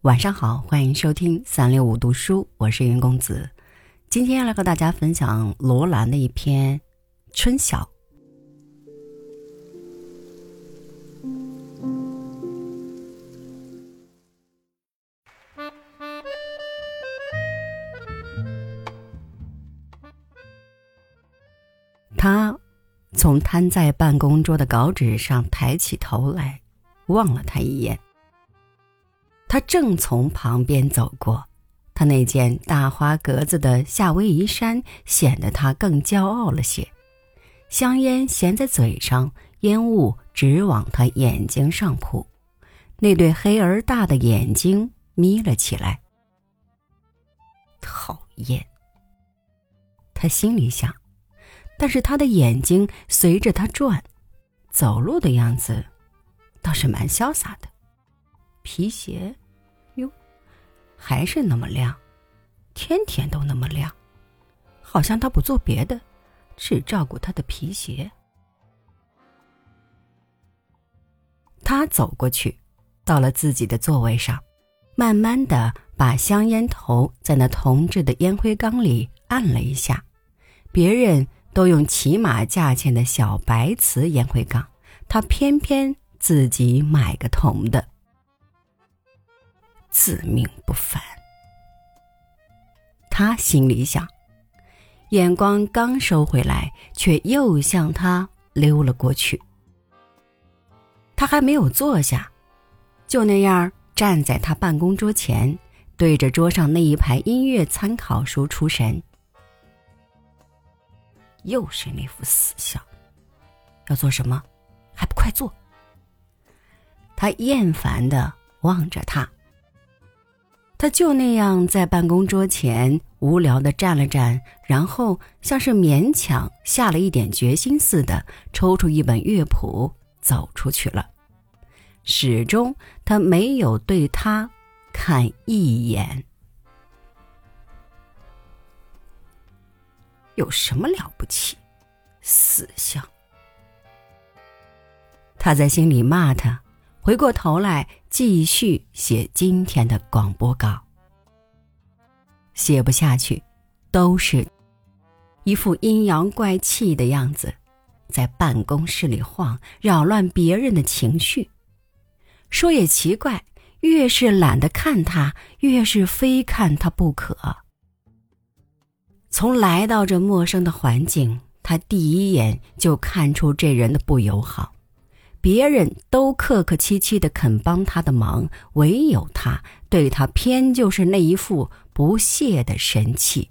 晚上好，欢迎收听三六五读书，我是云公子。今天要来和大家分享罗兰的一篇《春晓》。从摊在办公桌的稿纸上抬起头来，望了他一眼。他正从旁边走过，他那件大花格子的夏威夷衫显得他更骄傲了些。香烟衔在嘴上，烟雾直往他眼睛上扑，那对黑而大的眼睛眯了起来。讨厌，他心里想。但是他的眼睛随着他转，走路的样子倒是蛮潇洒的。皮鞋，哟，还是那么亮，天天都那么亮，好像他不做别的，只照顾他的皮鞋。他走过去，到了自己的座位上，慢慢的把香烟头在那铜制的烟灰缸里按了一下，别人。都用起码价钱的小白瓷烟灰缸，他偏偏自己买个铜的，自命不凡。他心里想，眼光刚收回来，却又向他溜了过去。他还没有坐下，就那样站在他办公桌前，对着桌上那一排音乐参考书出神。又是那副死相，要做什么？还不快做！他厌烦的望着他。他就那样在办公桌前无聊的站了站，然后像是勉强下了一点决心似的，抽出一本乐谱走出去了。始终他没有对他看一眼。有什么了不起？死相！他在心里骂他，回过头来继续写今天的广播稿。写不下去，都是一副阴阳怪气的样子，在办公室里晃，扰乱别人的情绪。说也奇怪，越是懒得看他，越是非看他不可。从来到这陌生的环境，他第一眼就看出这人的不友好。别人都客客气气的肯帮他的忙，唯有他对他偏就是那一副不屑的神气。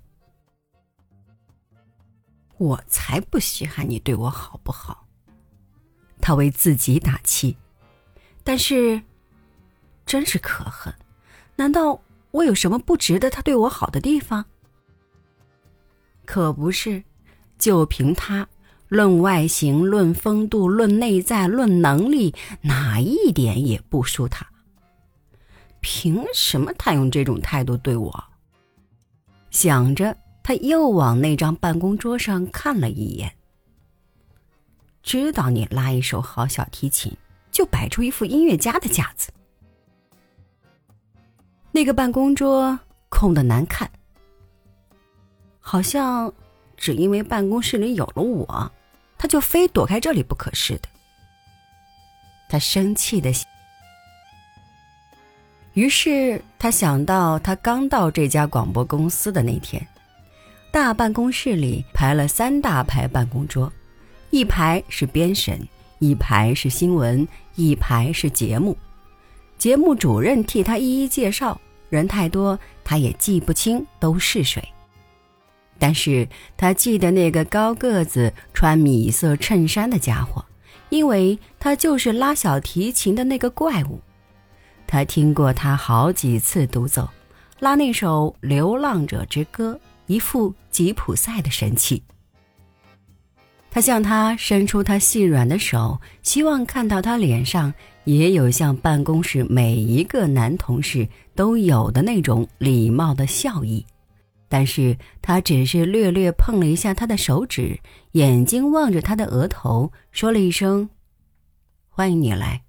我才不稀罕你对我好不好？他为自己打气，但是，真是可恨。难道我有什么不值得他对我好的地方？可不是，就凭他，论外形、论风度、论内在、论能力，哪一点也不输他。凭什么他用这种态度对我？想着，他又往那张办公桌上看了一眼。知道你拉一手好小提琴，就摆出一副音乐家的架子。那个办公桌空的难看。好像只因为办公室里有了我，他就非躲开这里不可似的。他生气的，于是他想到他刚到这家广播公司的那天，大办公室里排了三大排办公桌，一排是编审，一排是新闻，一排是节目。节目主任替他一一介绍，人太多，他也记不清都是谁。但是他记得那个高个子、穿米色衬衫的家伙，因为他就是拉小提琴的那个怪物。他听过他好几次独奏，拉那首《流浪者之歌》，一副吉普赛的神气。他向他伸出他细软的手，希望看到他脸上也有像办公室每一个男同事都有的那种礼貌的笑意。但是他只是略略碰了一下他的手指，眼睛望着他的额头，说了一声：“欢迎你来。”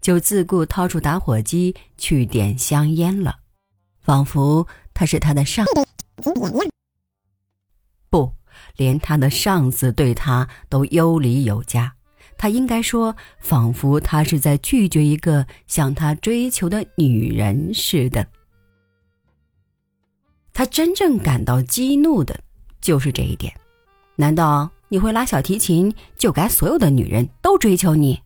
就自顾掏出打火机去点香烟了，仿佛他是他的上不，连他的上司对他都有礼有加。他应该说，仿佛他是在拒绝一个向他追求的女人似的。他真正感到激怒的，就是这一点。难道你会拉小提琴，就该所有的女人都追求你？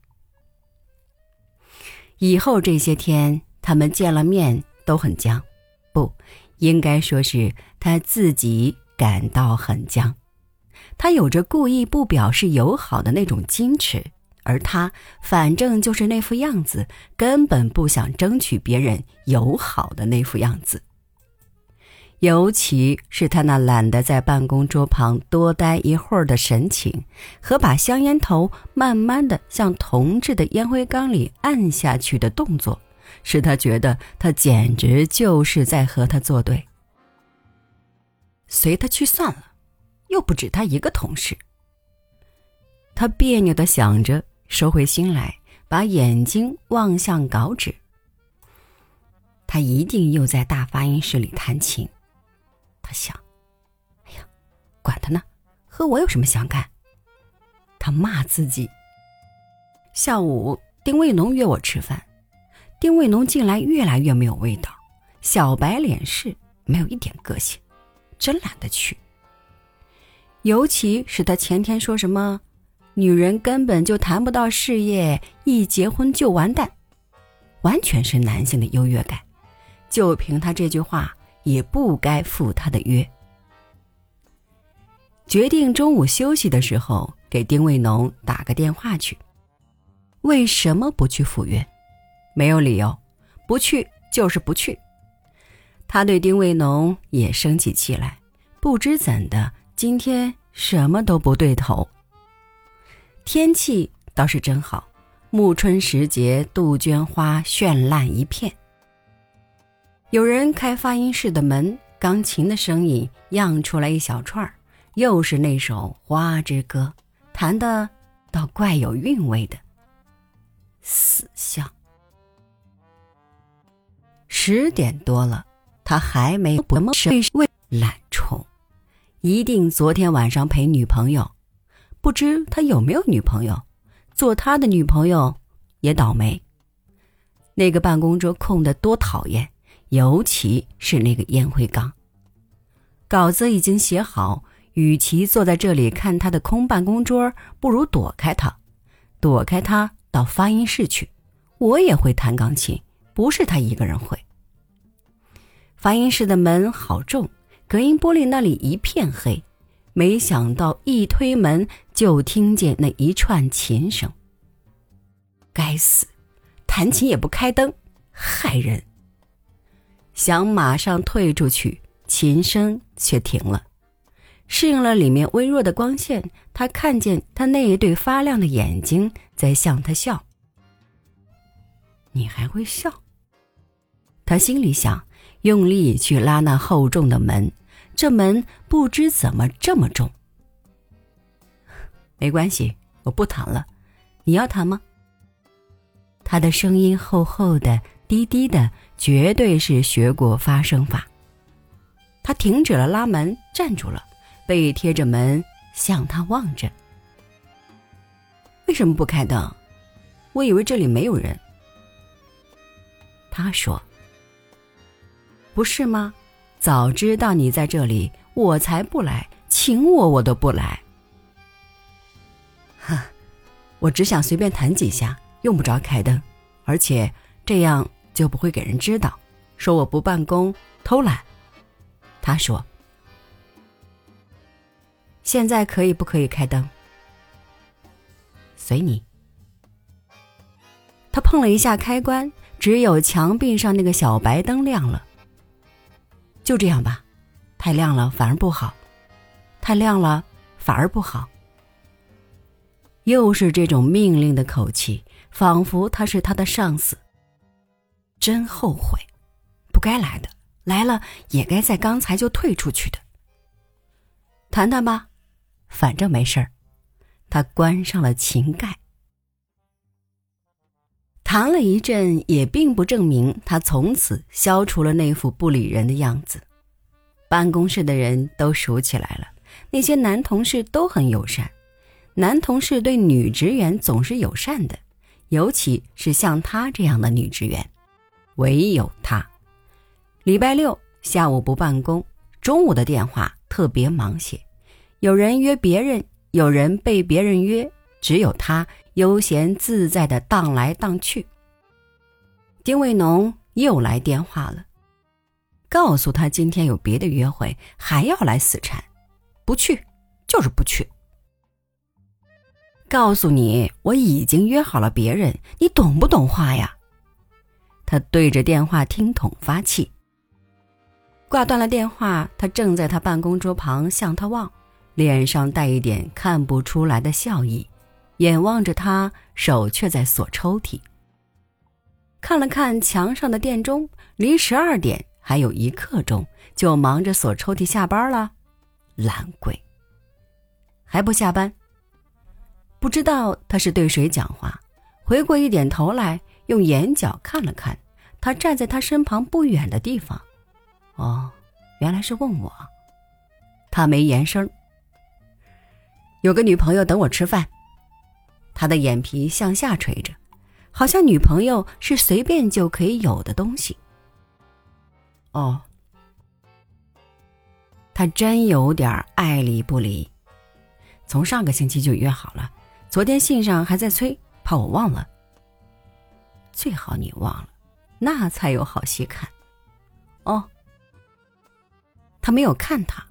以后这些天，他们见了面都很僵，不应该说是他自己感到很僵。他有着故意不表示友好的那种矜持，而他反正就是那副样子，根本不想争取别人友好的那副样子。尤其是他那懒得在办公桌旁多待一会儿的神情，和把香烟头慢慢的向同志的烟灰缸里按下去的动作，使他觉得他简直就是在和他作对。随他去算了，又不止他一个同事。他别扭的想着，收回心来，把眼睛望向稿纸。他一定又在大发音室里弹琴。他想：“哎呀，管他呢，和我有什么相干？”他骂自己。下午，丁卫农约我吃饭，丁卫农近来越来越没有味道，小白脸式，没有一点个性，真懒得去。尤其是他前天说什么“女人根本就谈不到事业，一结婚就完蛋”，完全是男性的优越感。就凭他这句话。也不该赴他的约。决定中午休息的时候给丁卫农打个电话去。为什么不去赴约？没有理由，不去就是不去。他对丁卫农也生起气来，不知怎的，今天什么都不对头。天气倒是真好，暮春时节，杜鹃花绚烂一片。有人开发音室的门，钢琴的声音漾出来一小串儿，又是那首《花之歌》，弹的倒怪有韵味的。死相。十点多了，他还没不么睡，懒虫，一定昨天晚上陪女朋友，不知他有没有女朋友，做他的女朋友也倒霉。那个办公桌空的多讨厌。尤其是那个烟灰缸。稿子已经写好，与其坐在这里看他的空办公桌，不如躲开他，躲开他到发音室去。我也会弹钢琴，不是他一个人会。发音室的门好重，隔音玻璃那里一片黑。没想到一推门就听见那一串琴声。该死，弹琴也不开灯，害人。想马上退出去，琴声却停了。适应了里面微弱的光线，他看见他那一对发亮的眼睛在向他笑。你还会笑？他心里想，用力去拉那厚重的门，这门不知怎么这么重。没关系，我不弹了。你要弹吗？他的声音厚厚的。低低的，绝对是学过发声法。他停止了拉门，站住了，背贴着门向他望着。为什么不开灯？我以为这里没有人。他说：“不是吗？早知道你在这里，我才不来，请我我都不来。”哈，我只想随便弹几下，用不着开灯，而且。这样就不会给人知道，说我不办公偷懒。他说：“现在可以不可以开灯？随你。”他碰了一下开关，只有墙壁上那个小白灯亮了。就这样吧，太亮了反而不好，太亮了反而不好。又是这种命令的口气，仿佛他是他的上司。真后悔，不该来的，来了也该在刚才就退出去的。谈谈吧，反正没事儿。他关上了琴盖。谈了一阵，也并不证明他从此消除了那副不理人的样子。办公室的人都熟起来了，那些男同事都很友善。男同事对女职员总是友善的，尤其是像她这样的女职员。唯有他，礼拜六下午不办公，中午的电话特别忙些。有人约别人，有人被别人约，只有他悠闲自在的荡来荡去。丁卫农又来电话了，告诉他今天有别的约会，还要来死缠，不去就是不去。告诉你，我已经约好了别人，你懂不懂话呀？他对着电话听筒发气。挂断了电话，他正在他办公桌旁向他望，脸上带一点看不出来的笑意，眼望着他，手却在锁抽屉。看了看墙上的电钟，离十二点还有一刻钟，就忙着锁抽屉下班了。懒鬼，还不下班？不知道他是对谁讲话，回过一点头来，用眼角看了看他站在他身旁不远的地方。哦，原来是问我。他没言声。有个女朋友等我吃饭。他的眼皮向下垂着，好像女朋友是随便就可以有的东西。哦，他真有点爱理不理。从上个星期就约好了。昨天信上还在催，怕我忘了。最好你忘了，那才有好戏看。哦，他没有看他。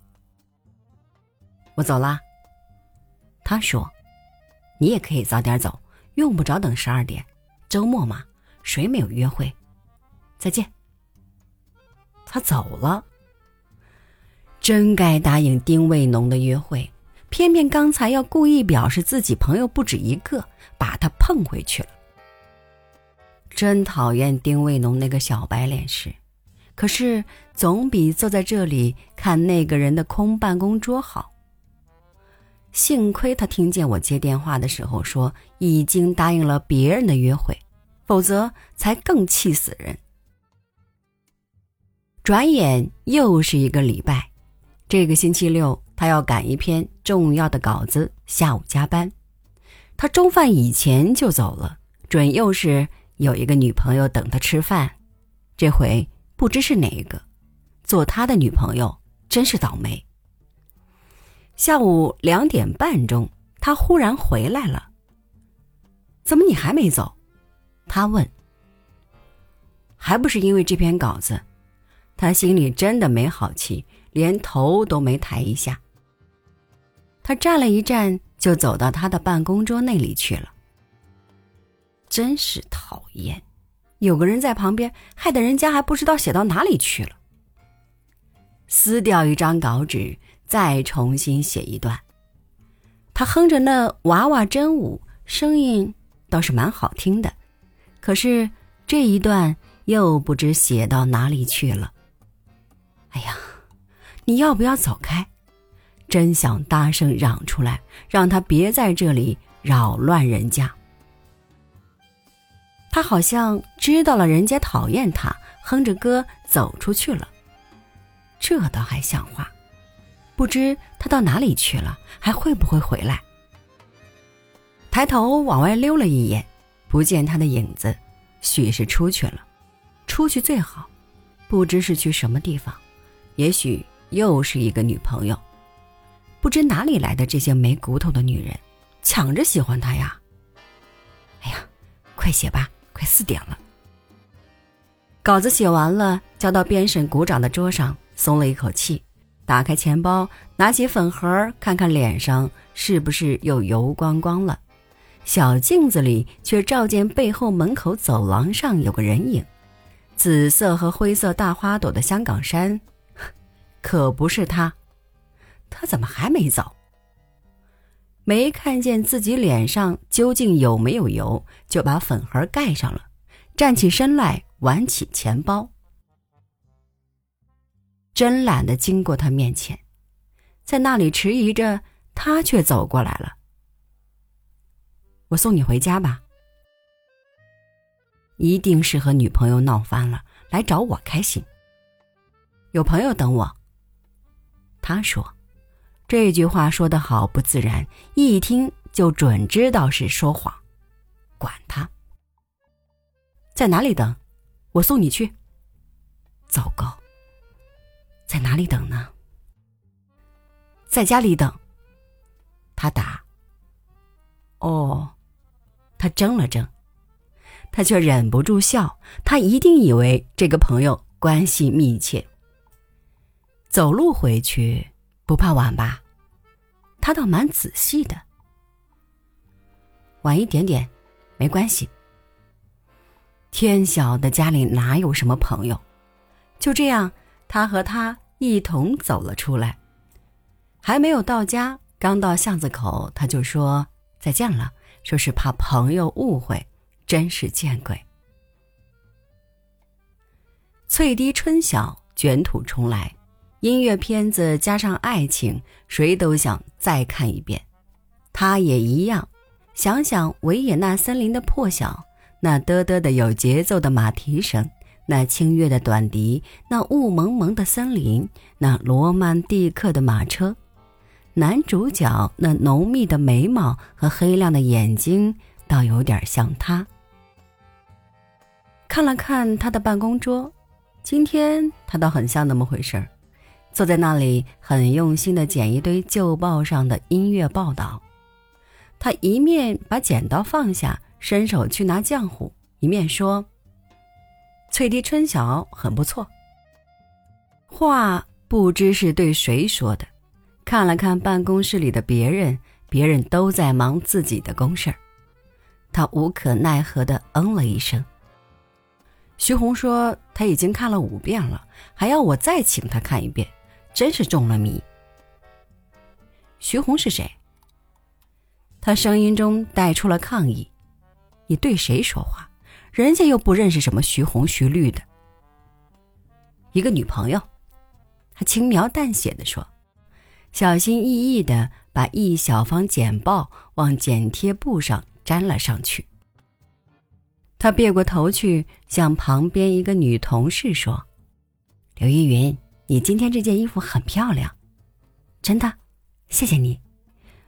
我走啦。他说：“你也可以早点走，用不着等十二点。周末嘛，谁没有约会？”再见。他走了。真该答应丁卫农的约会。偏偏刚才要故意表示自己朋友不止一个，把他碰回去了。真讨厌丁卫农那个小白脸时，可是总比坐在这里看那个人的空办公桌好。幸亏他听见我接电话的时候说已经答应了别人的约会，否则才更气死人。转眼又是一个礼拜，这个星期六。他要赶一篇重要的稿子，下午加班。他中饭以前就走了，准又是有一个女朋友等他吃饭。这回不知是哪一个，做他的女朋友真是倒霉。下午两点半钟，他忽然回来了。怎么你还没走？他问。还不是因为这篇稿子，他心里真的没好气，连头都没抬一下。他站了一站，就走到他的办公桌那里去了。真是讨厌，有个人在旁边，害得人家还不知道写到哪里去了。撕掉一张稿纸，再重新写一段。他哼着那娃娃真舞，声音倒是蛮好听的。可是这一段又不知写到哪里去了。哎呀，你要不要走开？真想大声嚷出来，让他别在这里扰乱人家。他好像知道了人家讨厌他，哼着歌走出去了。这倒还像话。不知他到哪里去了，还会不会回来？抬头往外溜了一眼，不见他的影子，许是出去了。出去最好，不知是去什么地方，也许又是一个女朋友。不知哪里来的这些没骨头的女人，抢着喜欢他呀！哎呀，快写吧，快四点了。稿子写完了，交到编审股长的桌上，松了一口气。打开钱包，拿起粉盒，看看脸上是不是又油光光了。小镜子里却照见背后门口走廊上有个人影，紫色和灰色大花朵的香港衫，可不是他。他怎么还没走？没看见自己脸上究竟有没有油，就把粉盒盖上了，站起身来挽起钱包。真懒得经过他面前，在那里迟疑着，他却走过来了。我送你回家吧。一定是和女朋友闹翻了，来找我开心。有朋友等我。他说，这句话说的好不自然，一听就准知道是说谎。管他，在哪里等？我送你去。糟糕，在哪里等呢？在家里等。他答。哦，他怔了怔，他却忍不住笑。他一定以为这个朋友关系密切。走路回去不怕晚吧？他倒蛮仔细的。晚一点点，没关系。天晓得家里哪有什么朋友？就这样，他和他一同走了出来。还没有到家，刚到巷子口，他就说。再见了，说是怕朋友误会，真是见鬼。翠堤春晓，卷土重来，音乐片子加上爱情，谁都想再看一遍。他也一样，想想维也纳森林的破晓，那嘚嘚的有节奏的马蹄声，那清越的短笛，那雾蒙蒙的森林，那罗曼蒂克的马车。男主角那浓密的眉毛和黑亮的眼睛，倒有点像他。看了看他的办公桌，今天他倒很像那么回事儿，坐在那里很用心的剪一堆旧报上的音乐报道。他一面把剪刀放下，伸手去拿浆糊，一面说：“翠堤春晓很不错。”话不知是对谁说的。看了看办公室里的别人，别人都在忙自己的公事儿，他无可奈何的嗯了一声。徐红说他已经看了五遍了，还要我再请他看一遍，真是中了迷。徐红是谁？他声音中带出了抗议：“你对谁说话？人家又不认识什么徐红、徐绿的。”一个女朋友，他轻描淡写的说。小心翼翼的把一小方剪报往剪贴簿上粘了上去。他别过头去，向旁边一个女同事说：“刘依云，你今天这件衣服很漂亮，真的，谢谢你。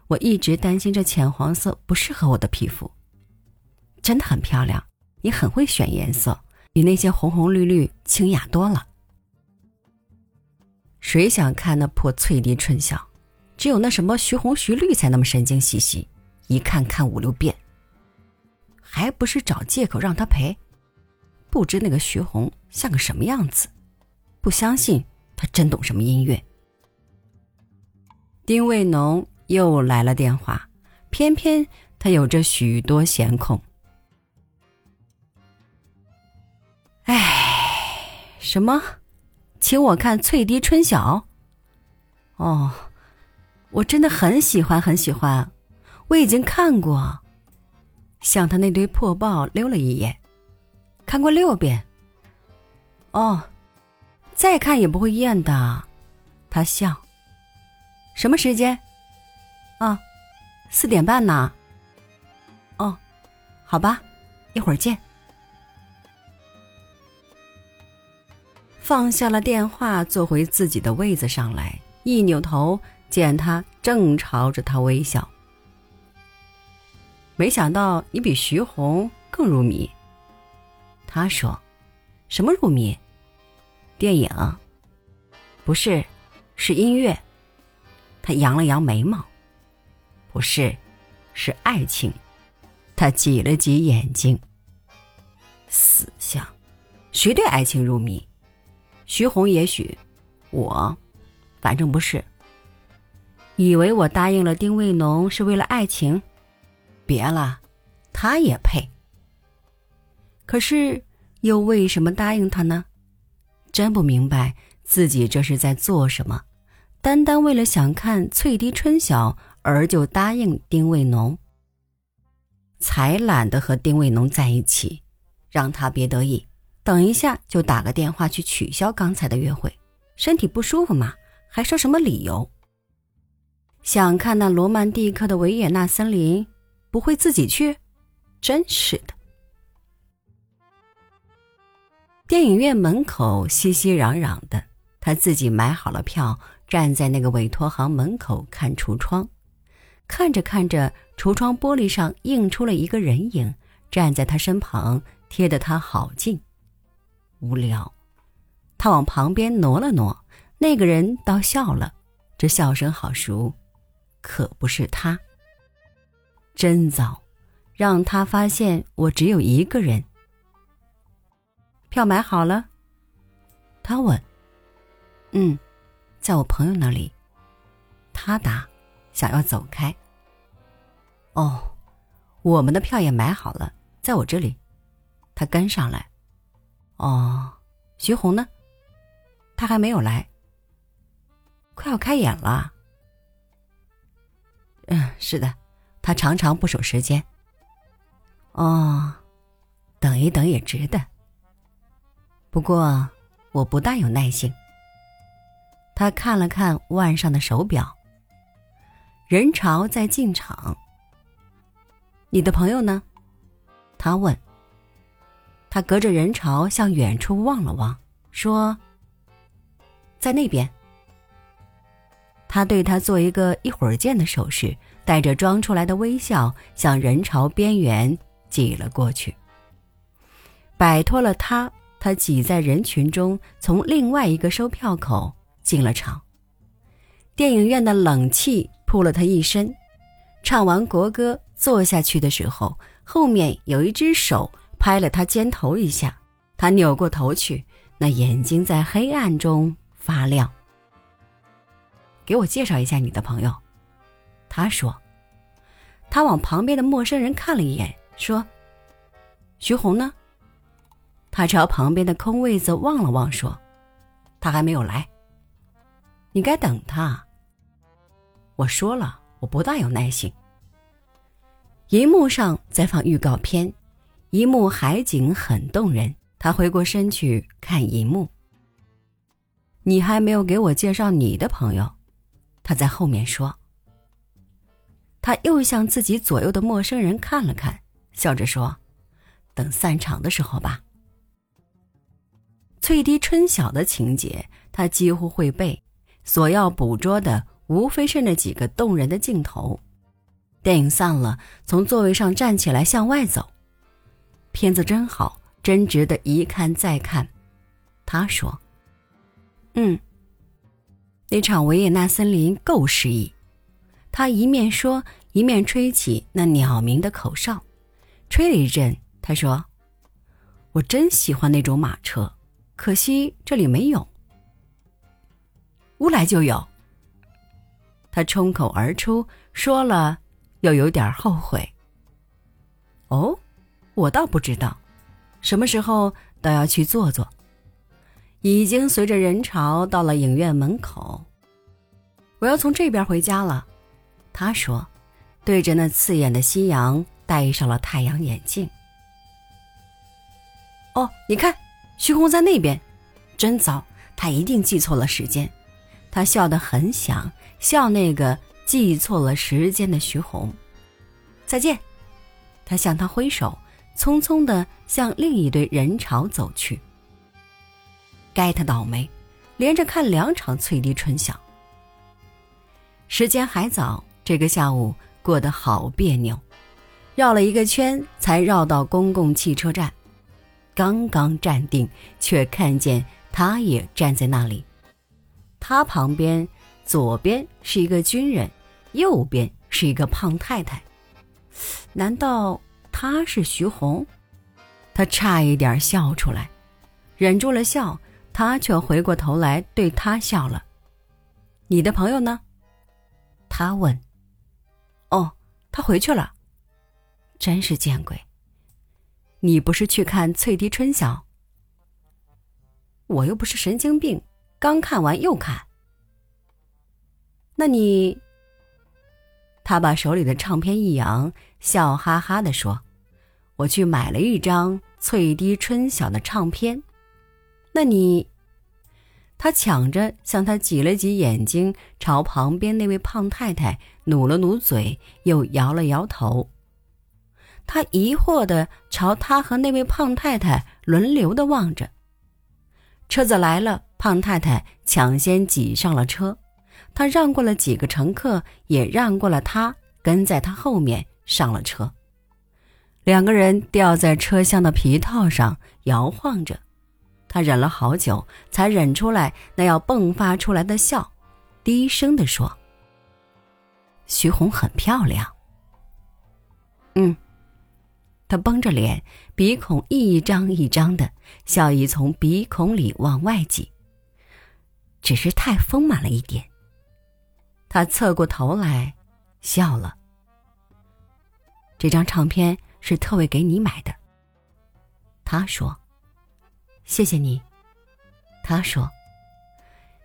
我一直担心这浅黄色不适合我的皮肤，真的很漂亮。你很会选颜色，比那些红红绿绿清雅多了。”谁想看那破翠堤春晓？只有那什么徐红、徐绿才那么神经兮兮，一看看五六遍，还不是找借口让他赔？不知那个徐红像个什么样子？不相信他真懂什么音乐。丁卫农又来了电话，偏偏他有着许多闲空。哎，什么？请我看《翠堤春晓》。哦，我真的很喜欢，很喜欢。我已经看过，向他那堆破报溜了一眼，看过六遍。哦，再看也不会厌的。他笑。什么时间？啊，四点半呢。哦，好吧，一会儿见。放下了电话，坐回自己的位子上来，一扭头见他正朝着他微笑。没想到你比徐红更入迷。他说：“什么入迷？电影？不是，是音乐。”他扬了扬眉毛。不是，是爱情。他挤了挤眼睛。死相，谁对爱情入迷？徐红也许，我，反正不是。以为我答应了丁卫农是为了爱情，别了，他也配。可是又为什么答应他呢？真不明白自己这是在做什么，单单为了想看《翠堤春晓》而就答应丁卫农，才懒得和丁卫农在一起，让他别得意。等一下，就打个电话去取消刚才的约会。身体不舒服嘛，还说什么理由？想看那罗曼蒂克的维也纳森林，不会自己去？真是的。电影院门口熙熙攘攘的，他自己买好了票，站在那个委托行门口看橱窗，看着看着，橱窗玻璃上映出了一个人影，站在他身旁，贴得他好近。无聊，他往旁边挪了挪，那个人倒笑了，这笑声好熟，可不是他。真糟，让他发现我只有一个人。票买好了？他问。嗯，在我朋友那里。他答，想要走开。哦，我们的票也买好了，在我这里。他跟上来。哦，徐红呢？他还没有来。快要开演了。嗯，是的，他常常不守时间。哦，等一等也值得。不过我不大有耐性。他看了看腕上的手表。人潮在进场。你的朋友呢？他问。他隔着人潮向远处望了望，说：“在那边。”他对他做一个一会儿见的手势，带着装出来的微笑，向人潮边缘挤了过去。摆脱了他，他挤在人群中，从另外一个售票口进了场。电影院的冷气扑了他一身。唱完国歌，坐下去的时候，后面有一只手。拍了他肩头一下，他扭过头去，那眼睛在黑暗中发亮。给我介绍一下你的朋友，他说。他往旁边的陌生人看了一眼，说：“徐红呢？”他朝旁边的空位子望了望，说：“他还没有来。你该等他。”我说了，我不大有耐心。银幕上在放预告片。一幕海景很动人，他回过身去看银幕。你还没有给我介绍你的朋友，他在后面说。他又向自己左右的陌生人看了看，笑着说：“等散场的时候吧。”翠堤春晓的情节，他几乎会背，所要捕捉的无非是那几个动人的镜头。电影散了，从座位上站起来向外走。片子真好，真值得一看再看。他说：“嗯，那场维也纳森林够诗意。”他一面说，一面吹起那鸟鸣的口哨，吹了一阵。他说：“我真喜欢那种马车，可惜这里没有。乌来就有。”他冲口而出，说了，又有点后悔。哦。我倒不知道，什么时候倒要去坐坐。已经随着人潮到了影院门口。我要从这边回家了，他说，对着那刺眼的夕阳戴上了太阳眼镜。哦，你看，徐红在那边，真糟，他一定记错了时间。他笑得很响，笑那个记错了时间的徐红。再见，他向他挥手。匆匆地向另一堆人潮走去。该他倒霉，连着看两场翠堤春晓。时间还早，这个下午过得好别扭，绕了一个圈才绕到公共汽车站。刚刚站定，却看见他也站在那里。他旁边，左边是一个军人，右边是一个胖太太。难道？他是徐红，他差一点笑出来，忍住了笑，他却回过头来对他笑了。你的朋友呢？他问。哦，他回去了。真是见鬼！你不是去看《翠堤春晓》？我又不是神经病，刚看完又看。那你？他把手里的唱片一扬，笑哈哈的说。我去买了一张《翠堤春晓》的唱片，那你？他抢着向他挤了挤眼睛，朝旁边那位胖太太努了努嘴，又摇了摇头。他疑惑的朝他和那位胖太太轮流的望着，车子来了，胖太太抢先挤上了车，他让过了几个乘客，也让过了他，跟在他后面上了车。两个人吊在车厢的皮套上摇晃着，他忍了好久，才忍出来那要迸发出来的笑，低声地说：“徐红很漂亮。”嗯。他绷着脸，鼻孔一张一张的，笑意从鼻孔里往外挤。只是太丰满了一点。他侧过头来，笑了。这张唱片是特为给你买的。他说：“谢谢你。”他说：“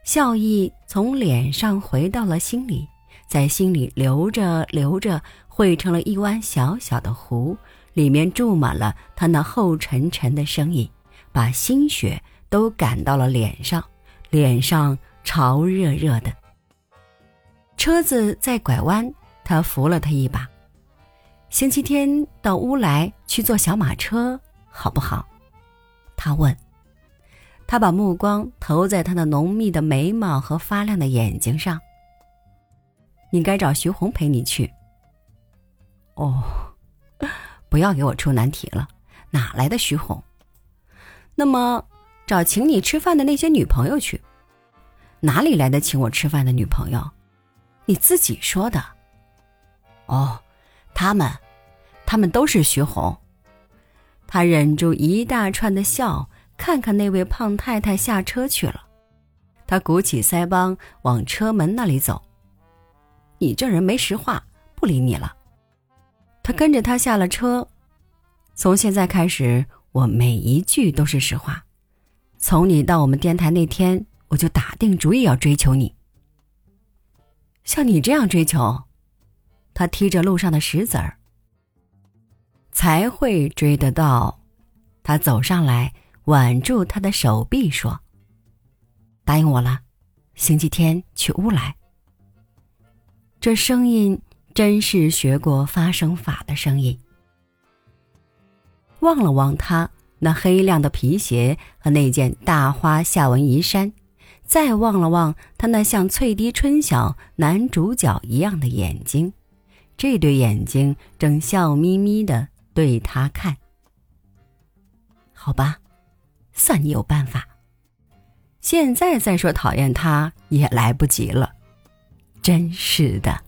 笑意从脸上回到了心里，在心里流着流着，汇成了一湾小小的湖。”里面注满了他那厚沉沉的声音，把心血都赶到了脸上，脸上潮热热的。车子在拐弯，他扶了他一把。星期天到乌来去坐小马车，好不好？他问。他把目光投在他那浓密的眉毛和发亮的眼睛上。你该找徐红陪你去。哦。不要给我出难题了，哪来的徐红？那么找请你吃饭的那些女朋友去，哪里来的请我吃饭的女朋友？你自己说的。哦，他们，他们都是徐红。他忍住一大串的笑，看看那位胖太太下车去了。他鼓起腮帮往车门那里走。你这人没实话，不理你了。他跟着他下了车。从现在开始，我每一句都是实话。从你到我们电台那天，我就打定主意要追求你。像你这样追求，他踢着路上的石子儿，才会追得到。他走上来，挽住他的手臂，说：“答应我了，星期天去乌来。”这声音。真是学过发声法的声音。望了望他那黑亮的皮鞋和那件大花下纹衣衫，再望了望他那像翠堤春晓男主角一样的眼睛，这对眼睛正笑眯眯的对他看。好吧，算你有办法。现在再说讨厌他也来不及了，真是的。